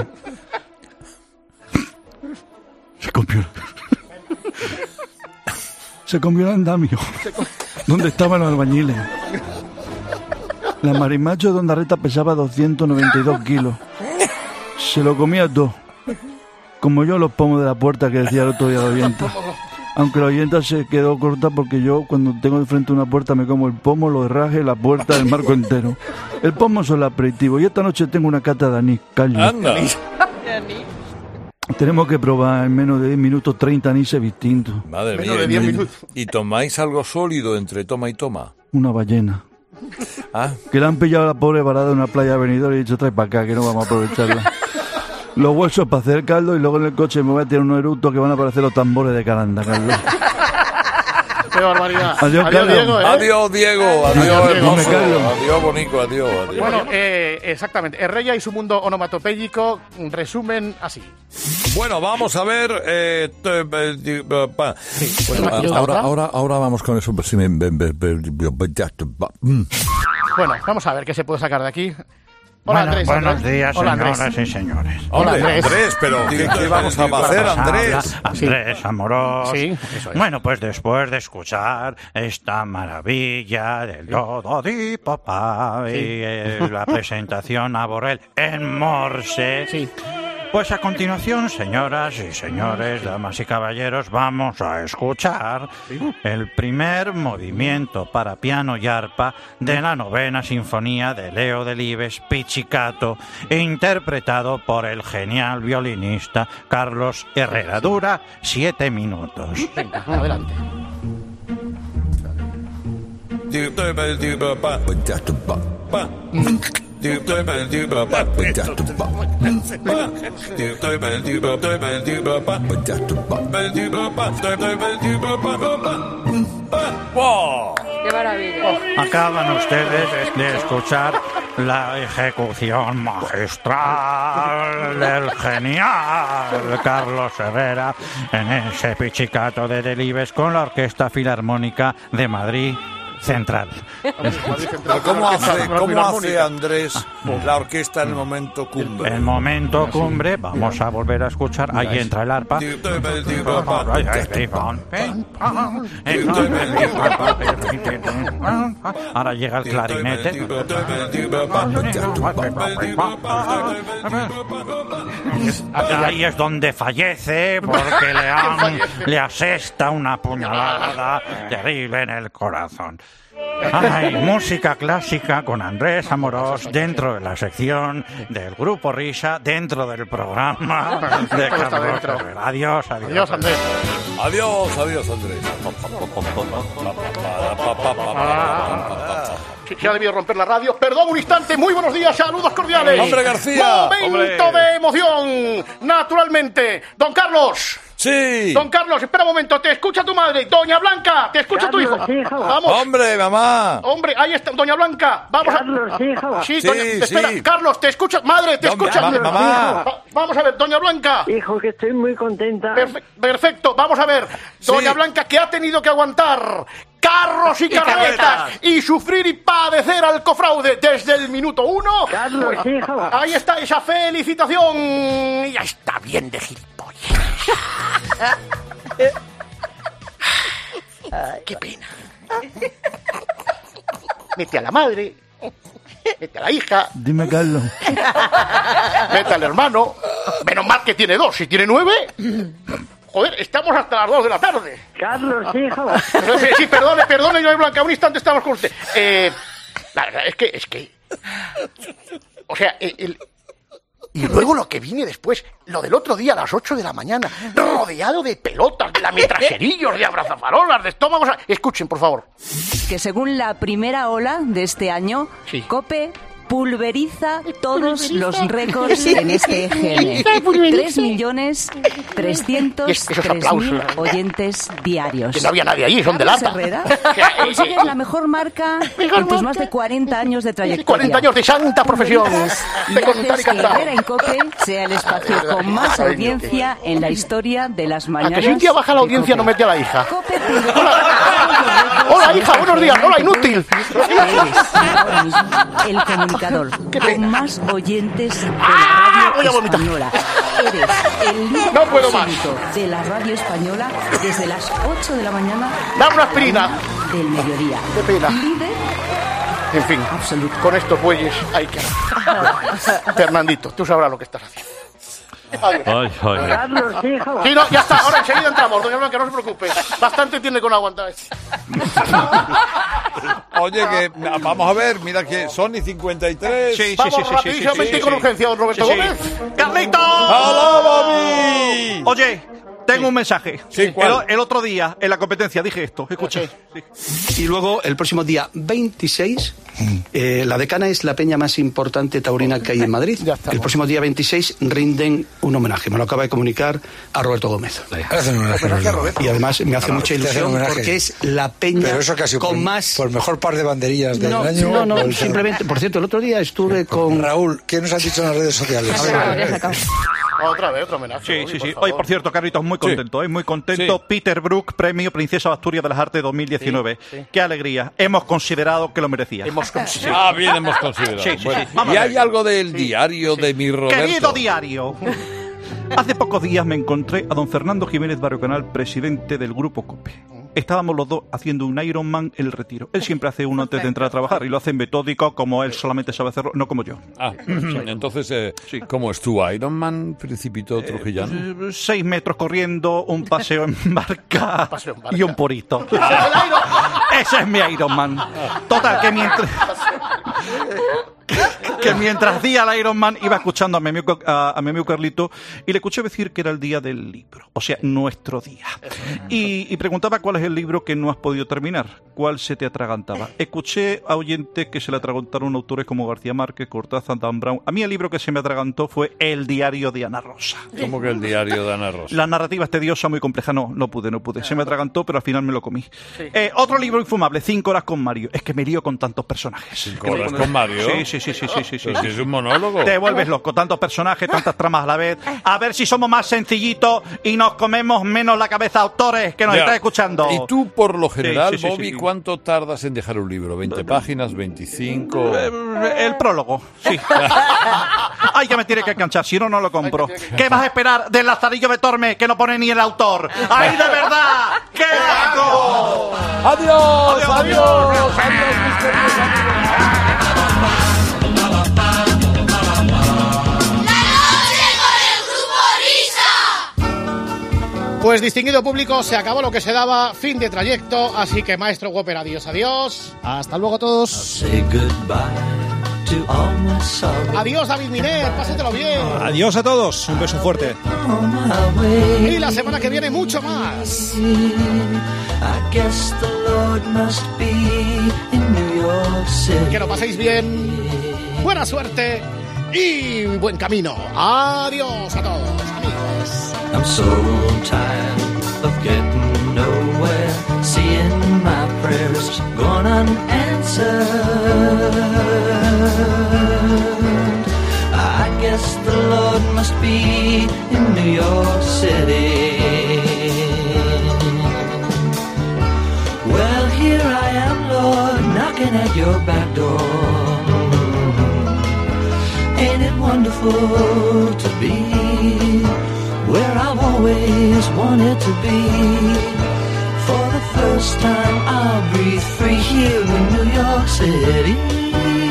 Se comió. [LAUGHS] Se comió el andamio. ¿Dónde estaban los albañiles? La marimacho de Ondarreta pesaba 292 kilos. Se lo comía todo. Como yo los pomos de la puerta que decía el otro día la oyenta. Aunque la oyenta se quedó corta porque yo cuando tengo de frente una puerta me como el pomo, los herrajes, la puerta, el marco entero. El pomo es el aperitivo y esta noche tengo una cata de anís, Carlos. Anda. Tenemos que probar en menos de 10 minutos 30 anises distintos. Madre Menos mía. de 10 ¿y- minutos. ¿Y tomáis algo sólido entre toma y toma? Una ballena. Ah, Que la han pillado a la pobre varada en una playa venidora y he dicho, trae para acá, que no vamos a aprovecharla. [LAUGHS] los huesos para hacer caldo y luego en el coche me voy a tirar unos eructos que van a parecer los tambores de Calanda, Carlos. [LAUGHS] Qué barbaridad. Adiós, Carlos. Diego. ¿eh? Adiós, Diego. Adiós, Diego. hermoso. Carlos. Adiós, bonito. Adiós, adiós. Bueno, eh, exactamente. Herrella y su mundo onomatopéyico resumen así. Bueno, vamos a ver. eh, eh. Bueno, ¿Y esta ahora, ahora, ahora vamos con eso. pues. Bueno, vamos a ver qué se puede sacar de aquí. Hola, Bueno, Andrés. buenos Andrés. días, Hola, señoras Andrés. y señores. Hola, Andrés. Andrés, pero ¿qué, qué vamos a hacer, Andrés? Andrés Amorós. Sí, eso es. Bueno, pues después de escuchar esta maravilla del Dodo di Papá y eh, la presentación a Borrell en Morse. Pues a continuación, señoras y señores, damas y caballeros, vamos a escuchar el primer movimiento para piano y arpa de la novena sinfonía de Leo Delibes Pizzicato, interpretado por el genial violinista Carlos Herrera. Dura siete minutos. Venga, adelante. Qué maravilla. Acaban ustedes de escuchar la ejecución magistral del genial Carlos Herrera en ese pichicato de Delibes con la Orquesta Filarmónica de Madrid Central. ¿Cómo hace, cómo hace Andrés la orquesta en el momento cumbre? El momento cumbre, vamos a volver a escuchar. Ahí entra el arpa. Ahora llega el clarinete. Ahí es donde fallece porque le, han, le asesta una puñalada terrible en el corazón. Ay, música clásica con Andrés Amorós dentro de la sección del Grupo Risa, dentro del programa [LAUGHS] de Carlos. Adiós, adiós. Adiós, Andrés. Adiós, adiós, Andrés. Que ha debido romper la radio. Perdón un instante. Muy buenos días. Saludos cordiales. Hombre, García. Momento Hombre. de emoción. Naturalmente. Don Carlos. Sí. Don Carlos, espera un momento. Te escucha tu madre. Doña Blanca. Te escucha tu hijo. Vamos. Hombre, mamá. Hombre, ahí está, doña Blanca. Vamos Carlos, a. hijo. Sí, Sí, doña- espera, sí. Carlos, te escucha. Madre, te Don- escucha. ma- mamá. Va- vamos a ver, doña Blanca. Hijo, que estoy muy contenta. Perfe- perfecto, vamos a ver. Doña Sí. Blanca, que ha tenido que aguantar carros y, carretas carretas. y sufrir y padecer al cofraude desde el minuto uno. Carlos, hijo. Ahí está esa felicitación. Ya está bien de gilipollas. Qué pena. Mete a la madre. Mete a la hija. Dime, Carlos. Mete al hermano. Menos mal que tiene dos. Si tiene nueve. Joder, estamos hasta las dos de la tarde. Carlos, hijo. Sí, sí, perdone, perdone, doña Blanca, un instante estamos con usted. Eh, la verdad es que, es que... O sea, el... y luego lo que viene después, lo del otro día a las 8 de la mañana, rodeado de pelotas, de lametraserillos, de abrazafarolas, de estómagos... Escuchen, por favor. que según la primera ola de este año, COPE pulveriza todos los récords en este EGM. 3 millones Y es- esos 303 mil aplausos. oyentes diarios. Que no había nadie allí, son de lata. Herrera, [LAUGHS] consigues la mejor marca en tus más de 40 años de trayectoria. 40 años de santa profesión. Y De contar y haces que. Herrera en COPE sea el espacio con más Cariño, audiencia en la historia de las A mañanas. que si un día baja la audiencia no mete a la hija. COPE pulveriza Hola, en hija, buenos días. Hola, inútil. Eres ahora mismo el comunicador [LAUGHS] con más oyentes de Ah, la voy a radio vomitar. española. Eres el [LAUGHS] líder No puedo más. de la radio española desde las 8 de la mañana Dame una aspirina. del mediodía. Qué pena. Líder En fin, con estos bueyes hay que... [LAUGHS] Fernandito, tú sabrás lo que estás haciendo. Ay, ay. Hijo. Sí, no, ya está, ahora enseguida entramos, doña Blanca, no se preocupe. Bastante tiene con aguantar esto. [LAUGHS] Oye, que vamos a ver, mira que Sony 53. Sí, sí, Vamos sí, sí, sí, rapidísimamente sí, con sí. urgencia, don Roberto Sí, sí. Gómez. ¡Carlito! ¡Alaba a mí! Oye, Tengo un mensaje. el, el otro día, en la competencia, dije esto. Escucha. Y luego, el próximo día 26, eh, la decana es la peña más importante taurina que hay en Madrid. El próximo día 26 rinden un homenaje. Me lo acaba de comunicar a Roberto Gómez. Y además me hace mucha ilusión porque es la peña Pero eso casi con por, más... por mejor par de banderillas del No, año. no, no, simplemente, por cierto, el otro día estuve con... Raúl, ¿qué nos has dicho en las redes sociales? Otra vez, otro homenaje. Sí, sí, sí. Hoy, por cierto, Carlitos, muy contento, ¿eh? muy contento. Peter Brook, premio Princesa de Asturias de las Artes 2019. Sí, sí. Qué alegría. Hemos considerado que lo merecía. Hemos Ah, bien hemos considerado. Sí, sí, Bueno, sí. Vamos y hay algo del diario de mi Roberto. Querido diario. [LAUGHS] Hace pocos días me encontré a don Fernando Jiménez Barrio Canal, presidente del Grupo COPE. Estábamos los dos haciendo un Ironman en el retiro. Él siempre hace uno antes de entrar a trabajar y lo hace metódico como él solamente sabe hacerlo, no como yo. Ah, [CLEARS THROAT] entonces, eh, ¿cómo es tu Ironman, Principito Trujillano? Eh, Seis metros corriendo, un paseo en barca [LAUGHS] y un purito. [LAUGHS] Ese es mi Ironman. Total, que mientras... [LAUGHS] que mientras día el Iron Man iba escuchando a mi, amigo, a, a mi amigo Carlito y le escuché decir que era el día del libro, o sea, nuestro día. Y, y preguntaba cuál es el libro que no has podido terminar, cuál se te atragantaba. Escuché a oyentes que se le atragantaron autores como García Márquez, Cortázar, Dan Brown. A mí el libro que se me atragantó fue El diario de Ana Rosa. ¿Cómo que el diario de Ana Rosa? La narrativa es tediosa, muy compleja. No, no pude, no pude. Se me atragantó, pero al final me lo comí. Eh, otro libro infumable, Cinco horas con Mario. Es que me lío con tantos personajes. ¿Cinco horas con Mario? Sí, sí, sí, sí, sí, sí. sí, Pero si es un monólogo. Te vuelves loco, tantos personajes, tantas tramas a la vez. A ver si somos más sencillitos y nos comemos menos la cabeza autores que nos Ya. están escuchando. Y tú, por lo general, sí, sí, Bobby, sí. ¿cuánto tardas en dejar un libro? ¿20 páginas? ¿25? Eh, El prólogo, sí. [LAUGHS] Ay, ya me tiene que enganchar, si no, no lo compro. ¿Qué vas a esperar del Lazarillo de Torme que no pone ni el autor? ¡Ay, de verdad! ¡Qué asco! ¡Adiós! ¡Adiós! Pues distinguido público, se acabó lo que se daba, fin de trayecto, así que maestro Whopper, adiós, adiós. Hasta luego a todos. Adiós David Miner, pásatelo bien. Adiós a todos, un beso fuerte. Y la semana que viene mucho más. I guess the Lord must be in New York City. Que lo paséis bien. Buena suerte y buen camino. Adiós a todos, amigos. I'm so tired of getting nowhere, seeing my prayers gone unanswered. I guess the Lord must be in New York City. Well, here I am, Lord, knocking at your back door. Ain't it wonderful to be where I've always wanted to be? For the first time, I'll breathe free here in New York City.